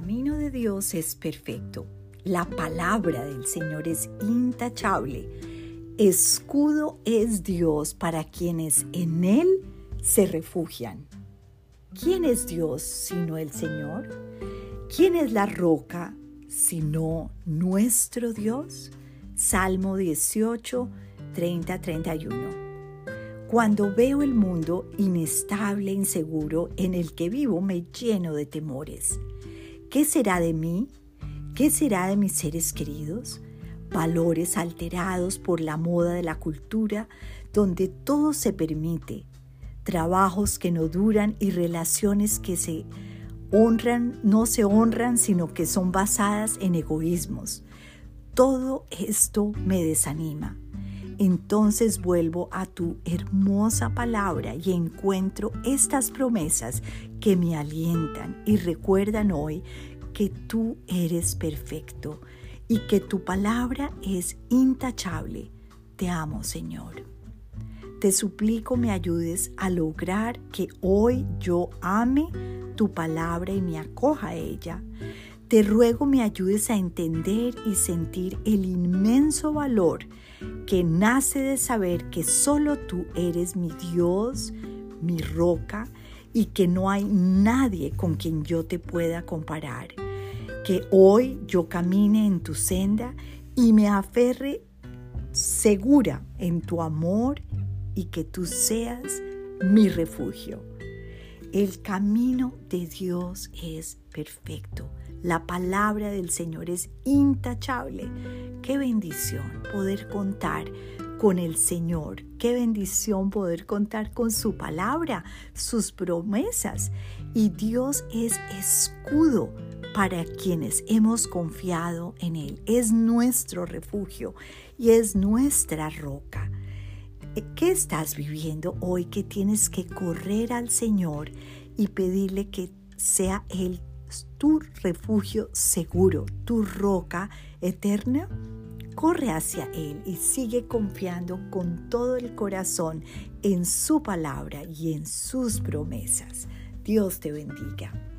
Dios es perfecto. La palabra del Señor es intachable. Escudo es Dios para quienes en Él se refugian. ¿Quién es Dios sino el Señor? ¿Quién es la roca sino nuestro Dios? Salmo 18, 30, 31. Cuando veo el mundo inestable, inseguro en el que vivo, me lleno de temores. ¿Qué será de mí? ¿Qué será de mis seres queridos? Valores alterados por la moda de la cultura, donde todo se permite, trabajos que no duran y relaciones que se honran, no se honran, sino que son basadas en egoísmos. Todo esto me desanima. Entonces vuelvo a tu hermosa palabra y encuentro estas promesas que me alientan y recuerdan hoy que tú eres perfecto y que tu palabra es intachable. Te amo, Señor. Te suplico me ayudes a lograr que hoy yo ame tu palabra y me acoja a ella. Te ruego me ayudes a entender y sentir el inmenso valor que nace de saber que solo tú eres mi Dios, mi roca, y que no hay nadie con quien yo te pueda comparar. Que hoy yo camine en tu senda y me aferre segura en tu amor y que tú seas mi refugio. El camino de Dios es perfecto. La palabra del Señor es intachable. Qué bendición poder contar con el Señor. Qué bendición poder contar con su palabra, sus promesas. Y Dios es escudo para quienes hemos confiado en Él. Es nuestro refugio y es nuestra roca. ¿Qué estás viviendo hoy que tienes que correr al Señor y pedirle que sea Él tu refugio seguro, tu roca eterna? Corre hacia Él y sigue confiando con todo el corazón en su palabra y en sus promesas. Dios te bendiga.